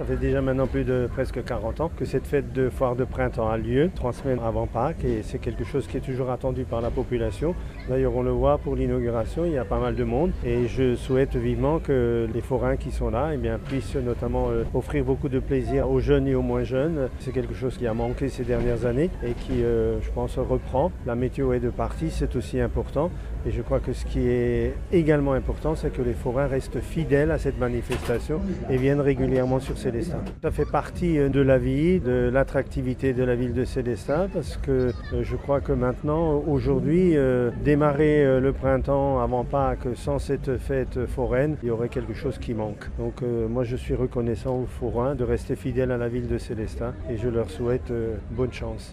Ça fait déjà maintenant plus de presque 40 ans que cette fête de foire de printemps a lieu, trois semaines avant Pâques, et c'est quelque chose qui est toujours attendu par la population. D'ailleurs, on le voit pour l'inauguration, il y a pas mal de monde, et je souhaite vivement que les forains qui sont là eh bien, puissent notamment euh, offrir beaucoup de plaisir aux jeunes et aux moins jeunes. C'est quelque chose qui a manqué ces dernières années et qui, euh, je pense, reprend. La météo est de partie, c'est aussi important. Et je crois que ce qui est également important, c'est que les forains restent fidèles à cette manifestation et viennent régulièrement sur Ça fait partie euh, de la vie, de l'attractivité de la ville de Célestin, parce que euh, je crois que maintenant, aujourd'hui, euh, démarrer le printemps avant Pâques sans cette fête foraine, il y aurait quelque chose qui manque. Donc moi, je suis reconnaissant aux forains de rester fidèles à la ville de Célestin et je leur souhaite bonne chance.